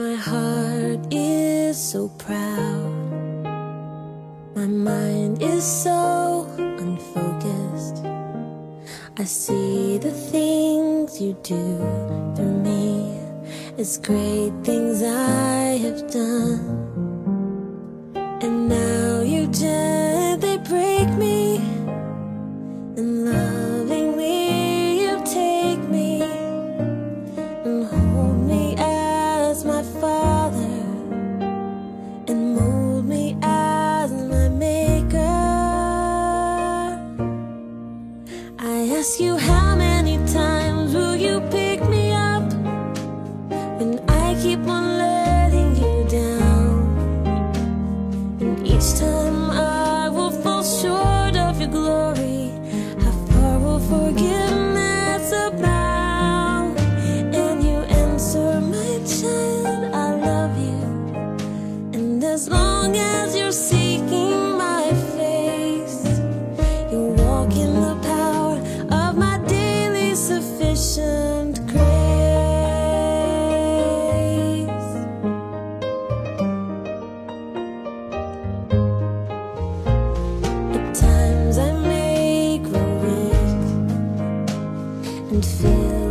My heart is so proud. My mind is so unfocused. I see the things you do through me as great things I have done. glory. Feel.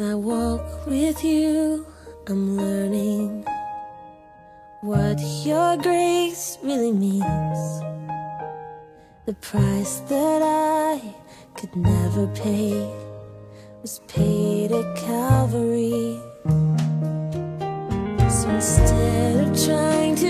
As I walk with you, I'm learning what your grace really means. The price that I could never pay was paid at Calvary. So instead of trying to